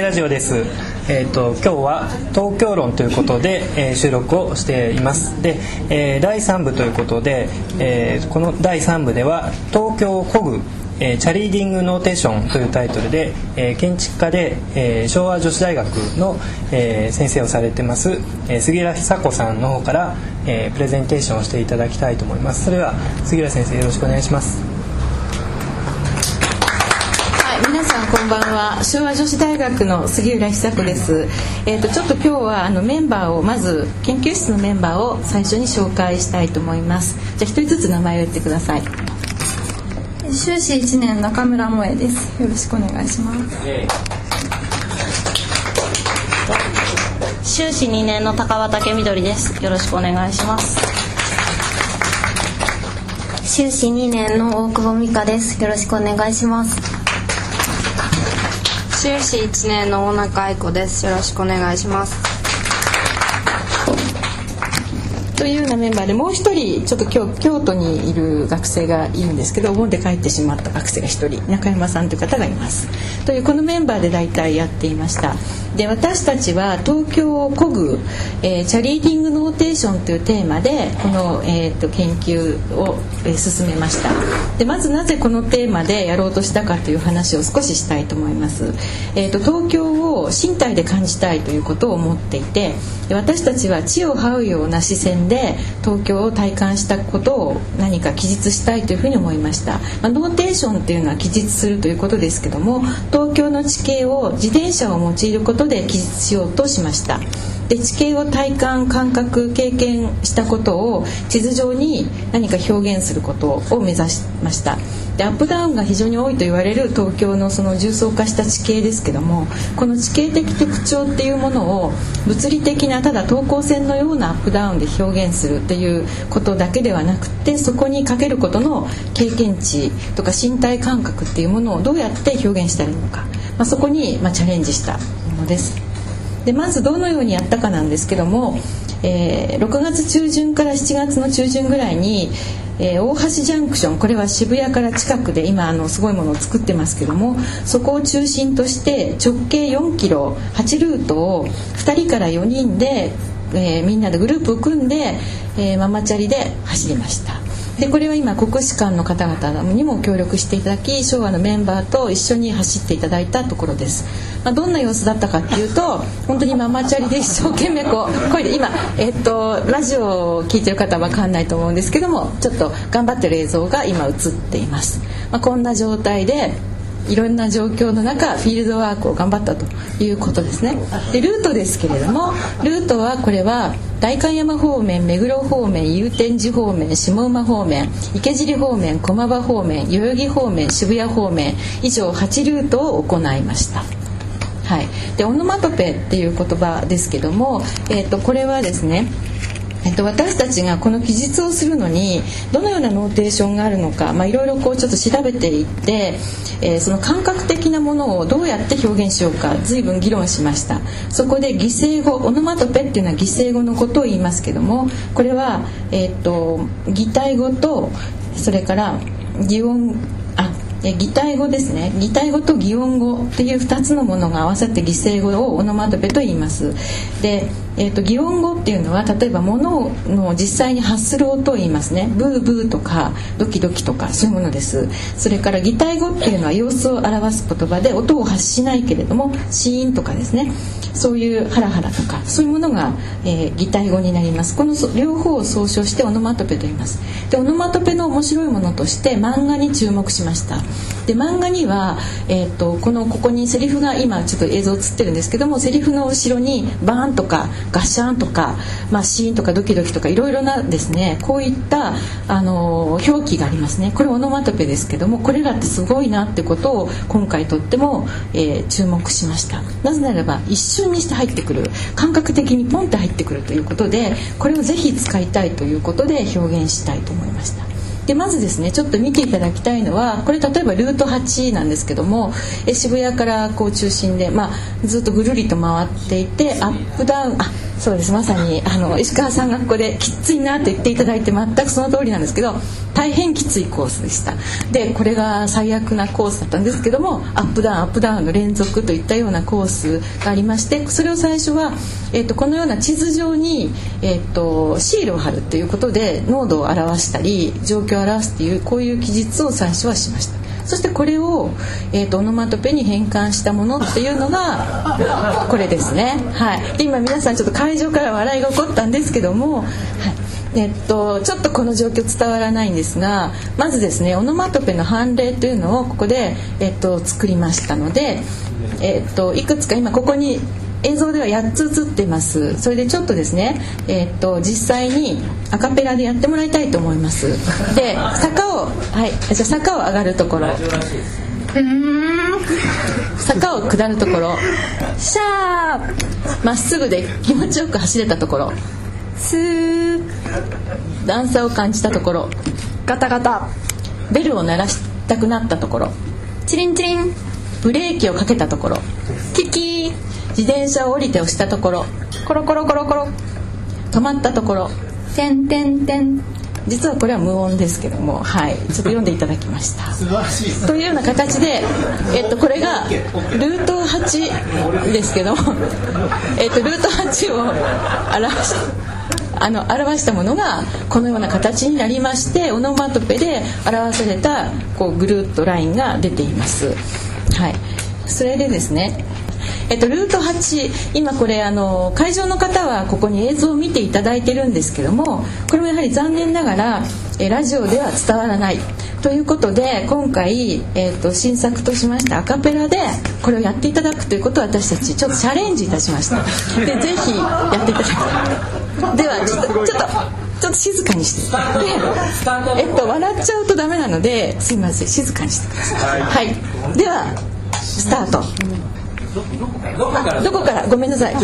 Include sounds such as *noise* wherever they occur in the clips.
ラジオです。えっ、ー、と今日は東京論ということで、えー、収録をしています。で、えー、第3部ということで、えー、この第3部では東京古具えー、チャリーディングノーテーションというタイトルで、えー、建築家で、えー、昭和女子大学の、えー、先生をされてます、えー、杉浦久子さんの方から、えー、プレゼンテーションをしていただきたいと思いますそれでは杉浦先生よろしくお願いしますこんばんは。昭和女子大学の杉浦久子です、えーと、ちょっと今日はあのメンバーをまず研究室のメンバーを最初に紹介したいと思います。じゃあ一人ずつ名前を言ってください。修士1年中村萌です。よろしくお願いします。修士2年の高畑みどりです。よろしくお願いします。修士2年の大久保美香です。よろしくお願いします修士1年の大中愛子です。よろしくお願いします。というようなメンバーでもう一人ちょっと今日京都にいる学生がいるんですけどお盆で帰ってしまった学生が一人中山さんという方がいます。というこのメンバーで大体やっていましたで私たちは東京古具、えー、チャリーディングノーテーションというテーマでこの、えーと、研究を、えー、進めました。でまずなぜこのテーマでやろうとしたかという話を少ししたいと思います、えーと、東京を身体で感じたいということを思っていて私たちは地を這うような視線で東京を体感したことを何か記述したいというふうに思いました、まあ、ノーテーションというのは記述するということですけども東京の地形を自転車を用いることことで記述しようとしました。で地形を体感感覚経験したことを地図上に何か表現することを目指しました。でアップダウンが非常に多いと言われる東京のその重層化した地形ですけどもこの地形的特徴っていうものを物理的なただ等高線のようなアップダウンで表現するっていうことだけではなくてそこにかけることの経験値とか身体感覚っていうものをどうやって表現したらいいのか、まあ、そこにまチャレンジした。のです。でまずどのようにやったかなんですけども、えー、6月中旬から7月の中旬ぐらいに、えー、大橋ジャンクションこれは渋谷から近くで今あのすごいものを作ってますけどもそこを中心として直径4キロ8ルートを2人から4人で、えー、みんなでグループを組んで、えママチャリで走りました。でこれは今国士舘の方々にも協力していただき昭和のメンバーと一緒に走っていただいたところです、まあ、どんな様子だったかっていうと本当にママチャリで一生懸命こう声で今、えっと、ラジオを聴いてる方は分かんないと思うんですけどもちょっと頑張ってる映像が今映っています、まあ、こんな状態でいろんな状況の中フィールドワークを頑張ったということですね。でルートですけれどもルートはこれは代官山方面目黒方面祐天寺方面下馬方面池尻方面駒場方面代々木方面渋谷方面以上8ルートを行いました。はい、でオノマトペっていう言葉ですけども、えー、とこれはですねえっと、私たちがこの記述をするのにどのようなノーテーションがあるのか、ま、いろいろこうちょっと調べていって、えー、その感覚的なものをどうやって表現しようか随分議論しました。そこで擬声語オノマトペっていうのは擬声語のことを言いますけどもこれは、えー、っと擬態語とそれから擬音擬態語ですね。擬態語と擬音語っていう2つのものが合わさって擬声語をオノマトペと言います。でえーと、擬音語っていうのは例えば物の実際に発する音を言いますね。ブーブーとかドキドキとかそういうものです。それから擬態語っていうのは様子を表す言葉で音を発しないけれどもシーンとかですね。そういうハラハラとかそういうものが、えー、擬態語になります。この両方を総称してオノマトペと言います。でオノマトペの面白いものとして漫画に注目しました。で漫画には、えーと、このここにセリフが今ちょっと映像映ってるんですけどもセリフの後ろにバーンとかガシャンとか、まあ、シーンとかドキドキとかいろいろなですねこういったあの表記がありますね。これオノマトペですけどもこれらってすごいなってことを今回とっても、えー、注目しました。なぜならば一瞬にして入ってくる感覚的にポンって入ってくるということでこれをぜひ使いたいということで表現したいと思いました。でまずですねちょっと見ていただきたいのはこれ例えばルート8なんですけどもえ渋谷からこう中心で、まあ、ずっとぐるりと回っていてアップダウンあそうです。まさにあの石川さんがここできついなと言っていただいて全くその通りなんですけど太大変きついコースでしたでこれが最悪なコースだったんですけどもアップダウンアップダウンの連続といったようなコースがありましてそれを最初は、えーと、このような地図上に、えーと、シールを貼るということで濃度を表したり状況を表すっていうこういう記述を最初はしました。そしてこれを、えーと、オノマトペに変換したものっていうのが *laughs* これですね。はい、で今皆さんちょっと会場から笑いが起こったんですけども、はいえっと、ちょっとこの状況伝わらないんですがまずですねオノマトペの判例というのをここで、えっと、作りましたので、えっと、いくつか今ここに映像では8つ映っています。それでちょっとですね、えー、っと実際にアカペラでやってもらいたいと思います。で坂をはいじゃ坂を上がるところ。坂を下るところ。シャーまっすぐで気持ちよく走れたところ。スー。段差を感じたところ。ガタガタ。ベルを鳴らしたくなったところ。チリンチリン。ブレーキをかけたところ。キキ自転車を降りて押したところコロコロコロコロ止まったところてんてんてん実はこれは無音ですけども、はい、ちょっと読んでいただきました。というような形で、えっと、これがルート8ですけども、えっと、ルート8を表しあの表したものがこのような形になりましてオノマトペで表されたこうぐるっとラインが出ています。はい、それでですねえっと、ルート8今これあの会場の方はここに映像を見ていただいてるんですけどもこれもやはり残念ながらえラジオでは伝わらない。ということで今回、えーと、新作としましてアカペラでこれをやっていただくということを私たちちょっとチャレンジいたしました。でぜひやっていただきたいではちょっとちょっとちょっと静かにして、えっと、笑っちゃうとダメなのですいません静かにしてください、はい、ではスタート。どこから？ごめんなさい。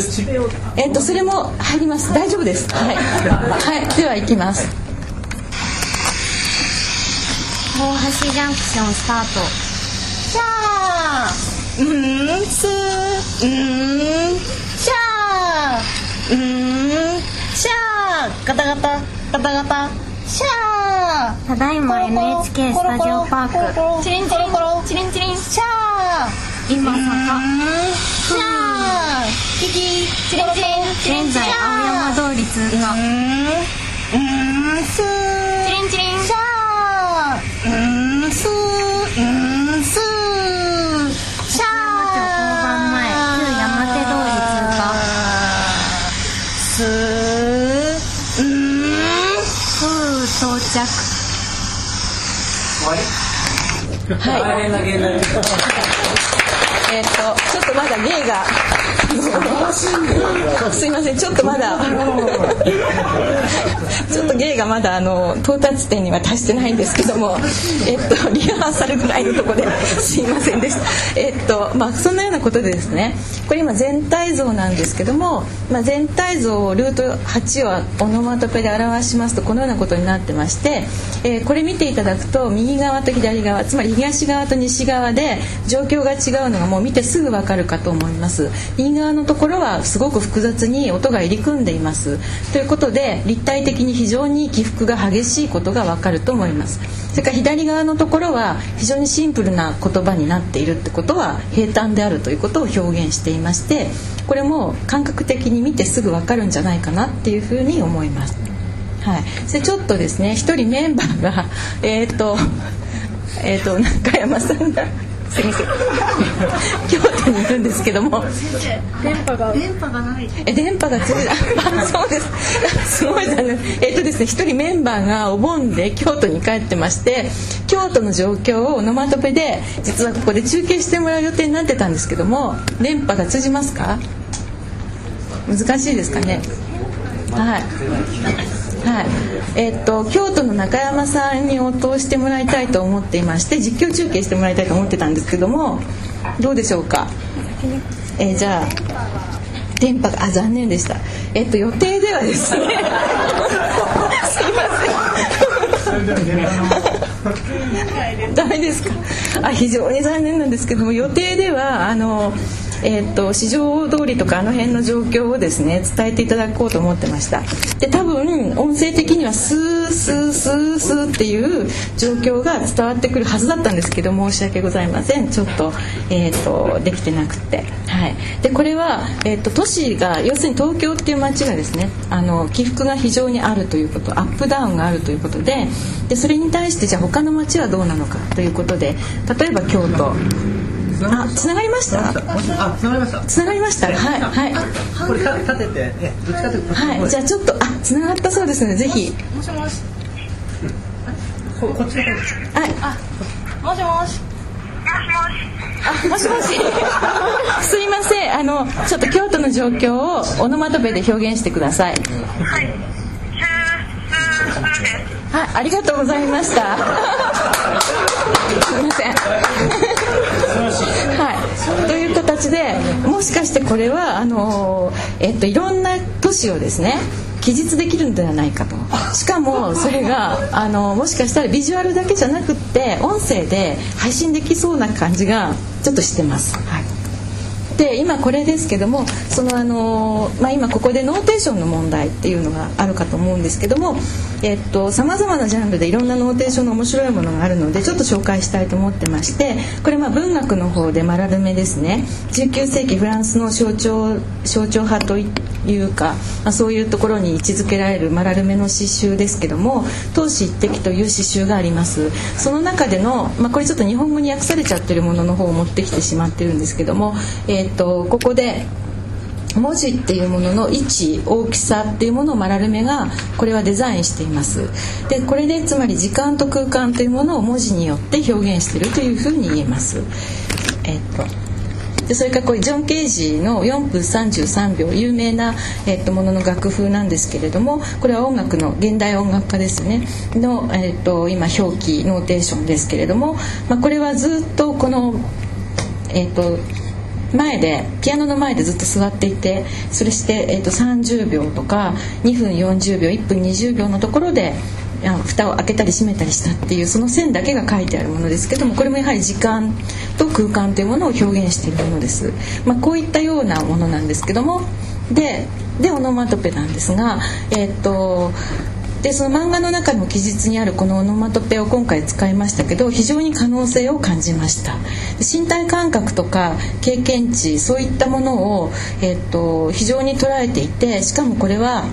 えっとそれも入ります。大丈夫です。はい、はい、では行きます。大橋ジャンクションスタート。シャー。うんす。うんシャー。うんシャー。ガタガタ。ガタガタ。シャー。ただいま NHK スタジオパーク。チリンチリン。チリンチリン。シャー今坂シャー!キキチリンチリン現在青山通り通過。うんスーチリンチリンシャーうんスーうんスーシャー交番前旧山手通り通過スーうんふう到着はいえっ、とちょっとまだ芸が。*laughs* すいませんちょっとまだ。*laughs* ちょっと芸がまだあの到達点には達してないんですけども。えっ、とリハーサルぐらいのとこですいませんでした。えっ、とまあそんなようなことでですね。これ今全体像なんですけども、まあ、全体像をルート8はオノマトペで表しますとこのようなことになってまして、えー、これ見ていただくと右側と左側つまり東側と西側で状況が違うのがもう見てすぐわかるかと思います。右側のところはすごく複雑に音が入り組んでいます。ということで立体的に非常に起伏が激しいことがわかると思います。それから左側のところは非常にシンプルな言葉になっているってことは平坦であるということを表現していましてこれも感覚的に見てすぐわかるんじゃないかなっていうふうに思います。はい、それちょっとですね一人メンバーがえっ、ー、とえっ、ー、と中山さんがすみません。京都にいるんですけども。電波が。電波がない。え電波がそうです。すごい残念。えっとですね一人メンバーがお盆で京都に帰ってまして京都の状況をオノマトペで実はここで中継してもらう予定になってたんですけども電波が通じますか？難しいですかね？はいはい。えー、っと京都の中山さんに応答してもらいたいと思っていまして実況中継してもらいたいと思ってたんですけどもどうでしょうか、えー、じゃあ電波があ残念でした。え、っと予定ではですね。*laughs* すいません。*laughs* ダメですか？あ非常に残念なんですけども予定ではあのえー、と四条通りとかあの辺の状況をですね伝えていただこうと思ってました。で多分音声的にはスースースースーっていう状況が伝わってくるはずだったんですけど申し訳ございませんちょっと,、えー、とできてなくて、はい、でこれは、えー、と都市が要するに東京っていう街がですねあの起伏が非常にあるということアップダウンがあるということででそれに対してじゃあ他の街はどうなのかということで例えば京都あ、つながりました？あ、つながりました。つながりました？はい、はい。これ立てて、え、どっちかというと。はい、じゃあ、ちょっと、あ、つながったそうですね。ぜひ。もしもし。こ、こっちの方。はい。あ、もしもし。あ、もしもし。*laughs* すいません、あの、ちょっと京都の状況をオノマトペで表現してください。はい。はい、ありがとうございました。*laughs* すみません。はい、という形でもしかしてこれはあの、えっと、いろんな都市をですね記述できるんではないかと。しかもそれがあのもしかしたらビジュアルだけじゃなくって音声で配信できそうな感じがちょっとしてます。はい。で今これですけどもそのあの、まあ、今ここでノーテーションの問題っていうのがあるかと思うんですけどもさまざまなジャンルでいろんなノーテーションの面白いものがあるのでちょっと紹介したいと思ってましてこれまあ文学の方でマラルメですね。19世紀フランスの象徴象徴派というか、まあ、そういうところに位置づけられるマラルメの詩集ですけども「闘志一滴」という詩集があります。その中での、まあ、これちょっと日本語に訳されちゃってるものの方を持ってきてしまってるんですけども、えーと、ここで文字っていうものの位置大きさっていうものをマラルメがこれはデザインしています。でこれでつまり時間と空間というものを文字によって表現しているというふうに言えます。えっとでそれからこれジョン・ケージの4分33秒有名な、えっと、ものの楽譜なんですけれどもこれは音楽の現代音楽家ですね。の、えっと、今表記ノーテーションですけれども、まあ、これはずっとこのえっと前でピアノの前でずっと座っていてそれして、えー、と30秒とか2分40秒1分20秒のところで蓋を開けたり閉めたりしたっていうその線だけが書いてあるものですけどもこれもやはり時間と空間というものを表現しているものです。まあ、こういったようなものなんですけどもででオノマトペなんですが、えー、っとでその漫画の中の記述にあるこのオノマトペを今回使いましたけど非常に可能性を感じました。身体感覚とか経験値そういったものを、えー、っと非常に捉えていてしかもこれは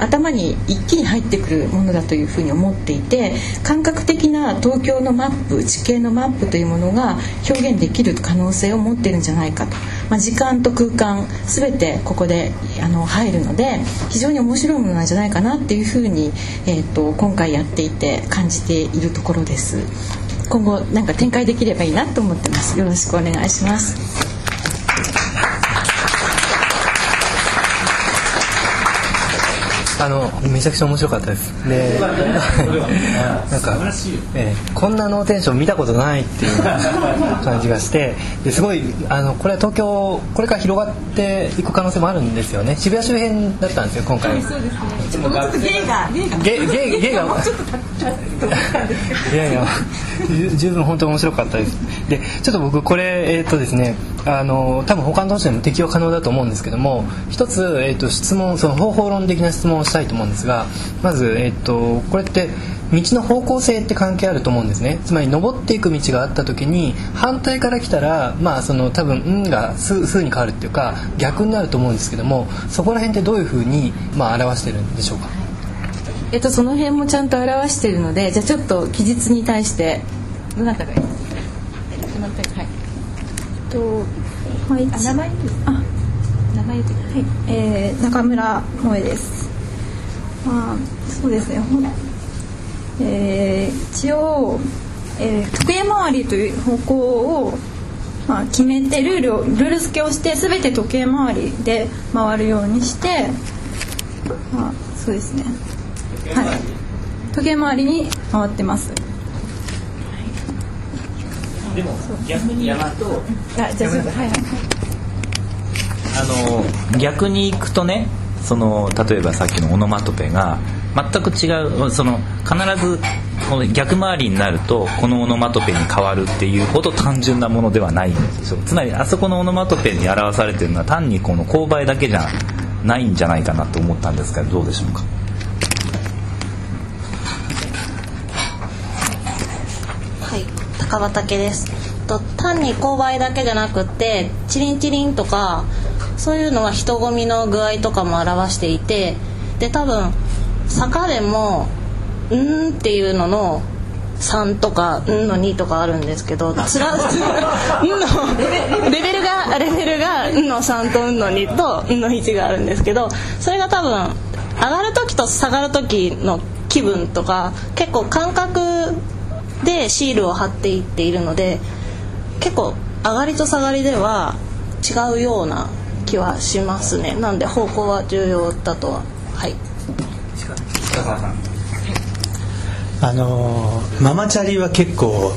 頭に一気に入ってくるものだというふうに思っていて感覚的な東京のマップ地形のマップというものが表現できる可能性を持ってるんじゃないかと、まあ、時間と空間全てここであの入るので非常に面白いものなんじゃないかなっていうふうに、えーと、今回やっていて感じているところです。今後なんか展開できればいいなと思ってます。よろしくお願いします。あのめちゃくちゃ面白かったです。でなんか、えー、こんなノーテンション見たことないっていう感じがしてですごいあのこれは東京これから広がっていく可能性もあるんですよね。渋谷周辺だったんですよ今回、はい、そうですね。ちょっと芸が芸が。芸芸がいやいや十分本当面白かったです。でちょっと僕これえっ、ー、とですねあの多分他の都市でも適用可能だと思うんですけども一つ、えーと、質問その方法論的な質問をしたいと思うんですがまず、えーと、これって道の方向性って関係あると思うんですね。つまり登っていく道があった時に反対から来たらまあその多分「ん」が「す」に変わるっていうか逆になると思うんですけどもそこら辺ってどういうふうに、まあ、表してるんでしょうか？えっと、その辺もちゃんと表しているのでじゃあちょっと記述に対してどなたがいい？どなたはいとはいあ名前あ名前言ってはい、えー、中村萌です。まあそうですね。ほんえー、一応、えー、時計回りという方向をまあ決めてルールをルール付けをしてすべて時計回りで回るようにして、まあそうですね。はい。時計回りに回ってます。でも逆に言うとあじゃあはいはいあの逆に行くとねその例えばさっきのオノマトペが全く違うその必ずこの逆回りになるとこのオノマトペに変わるっていうほど単純なものではないんですよつまりあそこのオノマトペに表されてるのは単にこの勾配だけじゃないんじゃないかなと思ったんですがどうでしょうか？はい高畑です。と単に勾配だけじゃなくってチリンチリンとかそういうのは人混みの具合とかも表していてで多分坂でも「ん」っていうのの3とか「ん」の2とかあるんですけどつら「*laughs* ん」のレベルがレベルが「ん」の3と「ん」の2と「ん」の1があるんですけどそれが多分上がる時と下がる時の気分とか結構感覚でシールを貼っていっているので結構上がりと下がりでは違うような気はしますね。なんで方向は重要だとは。はい。あのーママチャリは結構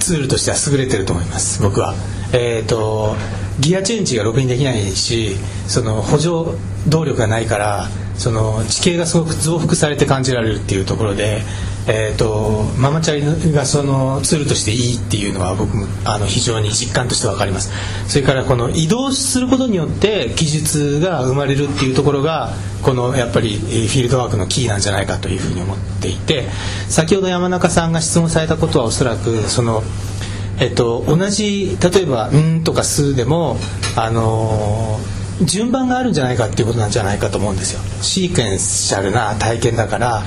ツールとしては優れてると思います。僕は。えっ、とギアチェンジがろくにできないしその補助動力がないからその地形がすごく増幅されて感じられるっていうところで、えー、とママチャリがそのツールとしていいっていうのは僕もあの非常に実感として分かりますそれからこの移動することによって技術が生まれるっていうところがこのやっぱりフィールドワークのキーなんじゃないかというふうに思っていて先ほど山中さんが質問されたことはおそらくそのえっと、同じ例えば「ん」とか「す」でも、あのー順番があるんじゃないかっていうことなんじゃないかと思うんですよ。シークエンシャルな体験だから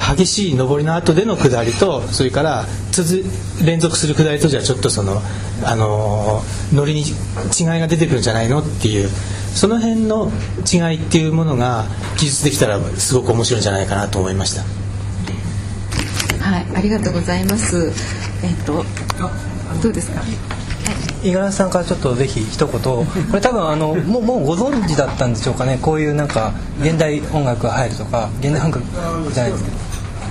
激しい上りの後での下りとそれから続連続する下りとじゃちょっとその、あのー乗りに違いが出てくるんじゃないのっていうその辺の違いっていうものが記述できたらすごく面白いんじゃないかなと思いました。はい、ありがとうございます。えっと、どうですか？五十嵐さんからちょっとぜひ一言 *laughs* これ多分あのもうもうご存知だったんでしょうかねこういうなんか現代音楽が入るとか現代音楽じゃないですけど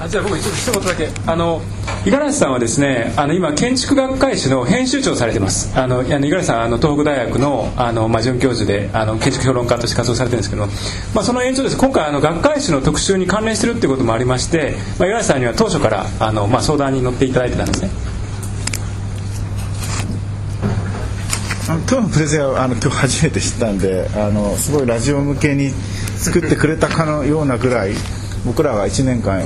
あじゃあ僕一言だけ。あの五十嵐さんはですねあの今建築学会誌の編集長されてます。あの五十嵐さんあの東北大学のあの、まあ、准教授であの建築評論家として活動されてるんですけど、まあ、その延長です。今回あの学会誌の特集に関連してるっていうこともありまして、五十嵐さんには当初からあの、まあ、相談に乗っていただいてたんですね。今日のプレゼンはあの今日初めて知ったんであのすごいラジオ向けに作ってくれたかのようなぐらい僕らが1年間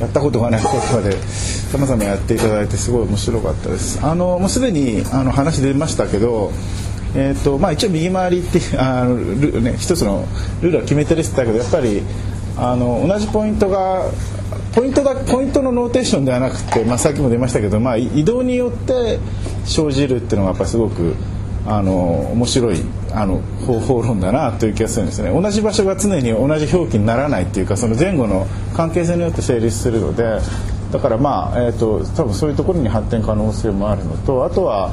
やったことがないことまでさまざまやっていただいてすごい面白かったです。あのもうすでにあの話出ましたけどえーとまあ、一応右回りってあのル、ね、一つのルールは決めてるって言ったけどやっぱりあの同じポイントがポイントだポイントのノーテーションではなくて、まあ、さっきも出ましたけど、まあ、移動によって生じるっていうのがやっぱりすごくあの面白いあの方法論だなという気がするんですね。同じ場所が常に同じ表記にならないっていうかその前後の関係性によって成立するのでだからまあ、えー、と多分そういうところに発展可能性もあるのとあとは、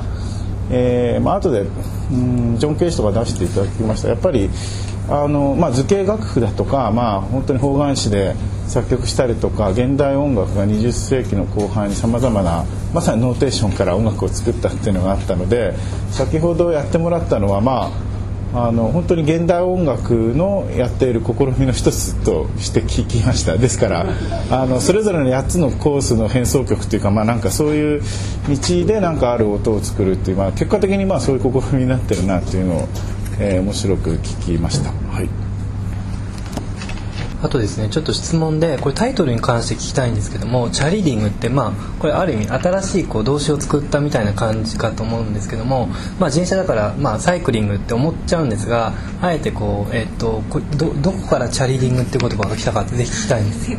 えーまあ後でうんジョン・ケージとか出していただきました。やっぱりあの、まあ、図形楽譜だとか、まあ、本当に方眼紙で作曲したりとか現代音楽が20世紀の後半にさまざまなまさにノーテーションから音楽を作ったっていうのがあったので先ほどやってもらったのはまああの本当に現代音楽のやっている試みの一つとして聞きましたですからあのそれぞれの8つのコースの変奏曲っていうかまあなんかそういう道でなんかある音を作るっていう、まあ、結果的にまあそういう試みになってるなっていうのを、えー面白く聞きました。はいあとですねちょっと質問でこれタイトルに関して聞きたいんですけどもチャリディングってまあこれある意味新しいこう動詞を作ったみたいな感じかと思うんですけどもまあ自転車だからまあサイクリングって思っちゃうんですがあえてこうえっとこどどこからチャリディングって言葉が来たかってぜひ聞きたいんです。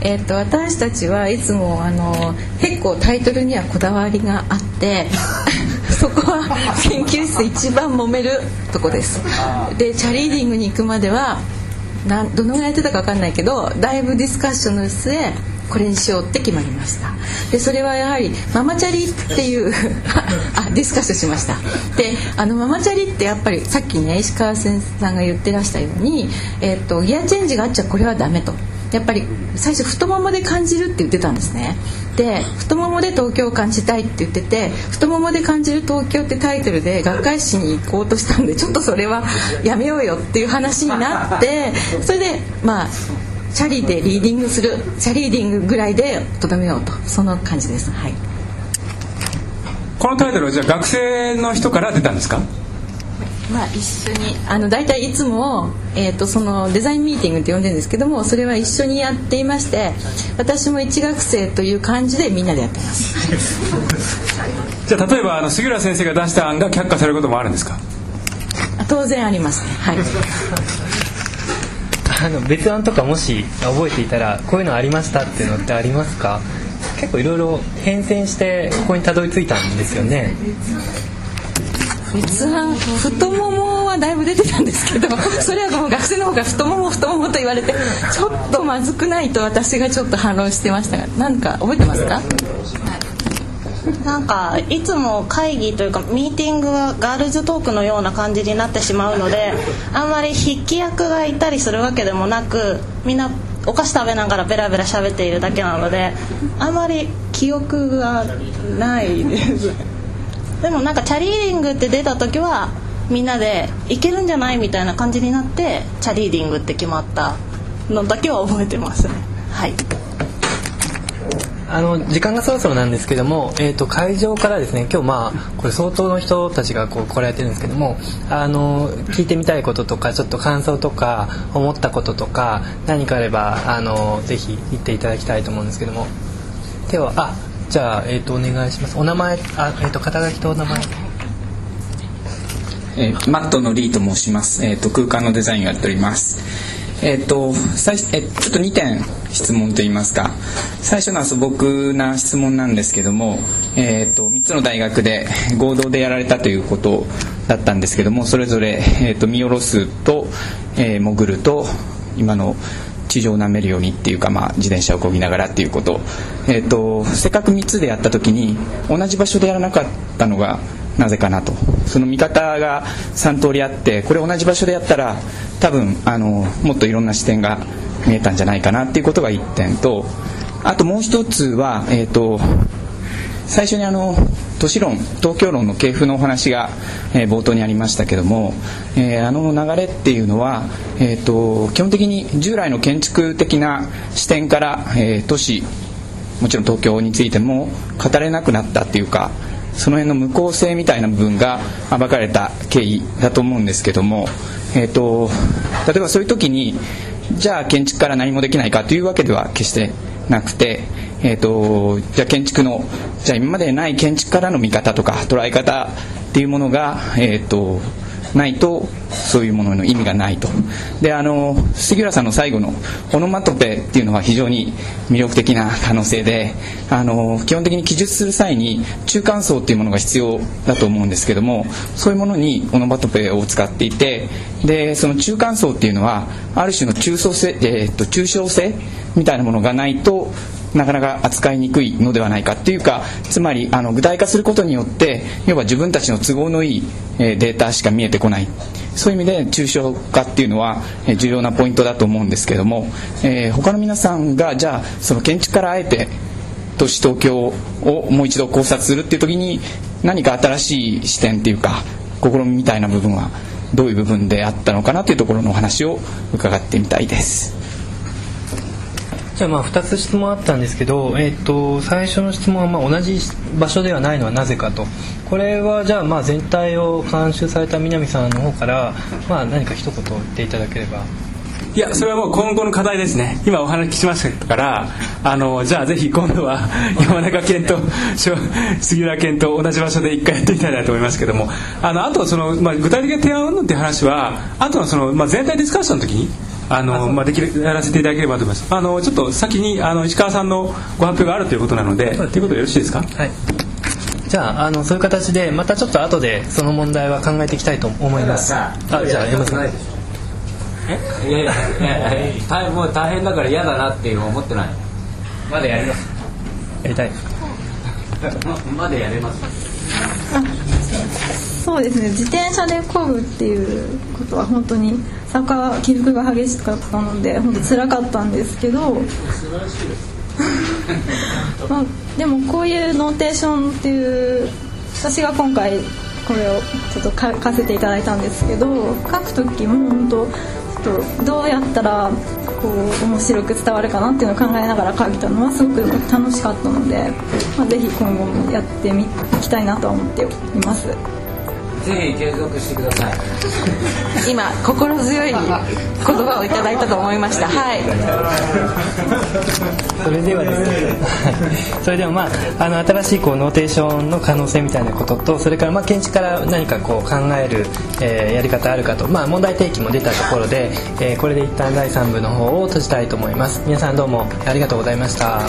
えっと私たちはいつもあの結構タイトルにはこだわりがあって *laughs* そこは研究室で一番揉めるとこです。でチャリーディングに行くまではなんどのぐらいやってたか分かんないけどだいぶディスカッションの末これにしようって決まりました。でそれはやはりママチャリっていうあディスカッションしました。であのママチャリってやっぱりさっきね石川先生さんが言ってらしたように、えっとギアチェンジがあっちゃこれはダメと。やっぱり最初太ももで感じるって言ってたんですね。で太ももで東京を感じたいって言ってて太ももで感じる東京ってタイトルで学会誌に行こうとしたんでちょっとそれはやめようよっていう話になってそれでまあチャリでリーディングするチャリーディングぐらいでとどめようと。その感じです。はい。このタイトルはじゃあ学生の人から出たんですか？まあ一緒にあの大体いつも、えー、とそのデザインミーティングって呼んでるんですけどもそれは一緒にやっていまして私も一学生という感じでみんなでやってます。じゃあ例えばあの杉浦先生が出した案が却下されることもあるんですか？あ当然ありますね。はい。あの別案とかもし覚えていたらこういうのありましたっていうのってありますか？結構いろいろ変遷してここにたどり着いたんですよね別案太ももはだいぶ出てたんですけど *laughs* それはもう学生の方が太もも太ももと言われてちょっとまずくないと私がちょっと反論してましたが何か覚えてますか、なんかいつも会議というかミーティングはガールズトークのような感じになってしまうのであんまり筆記役がいたりするわけでもなくみんなお菓子食べながらベラベラ喋っているだけなのであんまり記憶がないですでもなんかチャリーディングって出た時はみんなでいけるんじゃないみたいな感じになってチャリーディングって決まったのだけは覚えてますね。はい。あの時間がそろそろなんですけども、えー、と会場からですね今日まあこれ相当の人たちがこう来られてるんですけどもあの聞いてみたいこととかちょっと感想とか思ったこととか何かあればあのぜひ言っていただきたいと思うんですけども。ではあじゃあ、えー、とお願いします。お名前あ、えー、と肩書きとお名前。えー、マットのリーと申します、えー、と空間のデザインをやっております。えっ、と最えちょっと2点質問といいますか。最初の素朴な質問なんですけども、えっと3つの大学で合同でやられたということだったんですけどもそれぞれ、えー、と見下ろすと、えー潜ると今の地上を舐めるようにっていうか、まあ、自転車をこぎながらっていうこと,、えー、とせっかく3つでやった時に同じ場所でやらなかったのがなぜかなと。その見方が3通りあってこれ同じ場所でやったら多分あのもっといろんな視点が見えたんじゃないかなっていうことが1点とあともう1つは、えー、と最初にあの都市論東京論の系譜のお話が、えー冒頭にありましたけども、えーあの流れっていうのは、えー、と基本的に従来の建築的な視点から、えー都市もちろん東京についても語れなくなったっていうかその辺の無効性みたいな部分が暴かれた経緯だと思うんですけども、えー、と例えばそういう時にじゃあ建築から何もできないかというわけでは決してなくて、えー、とじゃあ建築のじゃあ今までない建築からの見方とか捉え方っていうものが、えー、とないとそういうものの意味がないと。であの杉浦さんの最後のオノマトペっていうのは非常に魅力的な可能性であの基本的に記述する際に中間層っていうものが必要だと思うんですけどもそういうものにオノマトペを使っていてでその中間層っていうのはある種の中層性、えー、と抽象性みたいなものがないとなかなか扱いにくいのではないかっていうかつまりあの具体化することによって要は自分たちの都合のいい、えデータしか見えてこないそういう意味で抽象化っていうのは、重要なポイントだと思うんですけども、えー他の皆さんがじゃあその建築からあえて都市東京をもう一度考察するっていう時に何か新しい視点っていうか試みみたいな部分はどういう部分であったのかなというところのお話を伺ってみたいです。じゃあまあ2つ質問あったんですけど、えー、と最初の質問はまあ同じ場所ではないのはなぜかと。これはじゃあまあ全体を監修された南さんの方から、まあ、何か一言言っていただければ。いやそれはもう今後の課題ですね。今お話ししましたからあのじゃあぜひ今度は *laughs* 山中健と杉浦健と同じ場所で一回やってみたいなと思いますけども。あのあとその、まあ、具体的な提案云々っていう話はあとのその、まあ、全体ディスカッションの時にあのまあ、できるやらせていただければと思います。あのちょっと先にあの石川さんのご発表があるということなのでということでよろしいですか？はい。じゃああのそういう形でまたちょっと後でその問題は考えていきたいと思います。あじゃあ山さん。いやいやいやもう大変だから嫌だなっていう思ってないまだやりますやりたいままだやれますそうですね自転車で漕ぐっていうことは本当に坂起伏が激しかったので本当辛かったんですけど *laughs* まあ、でもこういうノーテーションっていう私が今回これをちょっと書かせていただいたんですけど書く時も本当ちょっとどうやったらこう面白く伝わるかなっていうのを考えながら書いたのはすごく楽しかったので、まあ、ぜひ今後もやってみいきたいなとは思っています。ぜひ継続してください。今心強い言葉をいただいたと思いました。はい。それではですね。それではまああの新しいこうノーテーションの可能性みたいなこととそれからまあ建築から何かこう考える、えーやり方あるかと、まあ、問題提起も出たところで、えーこれで一旦第3部の方を閉じたいと思います。皆さんどうもありがとうございました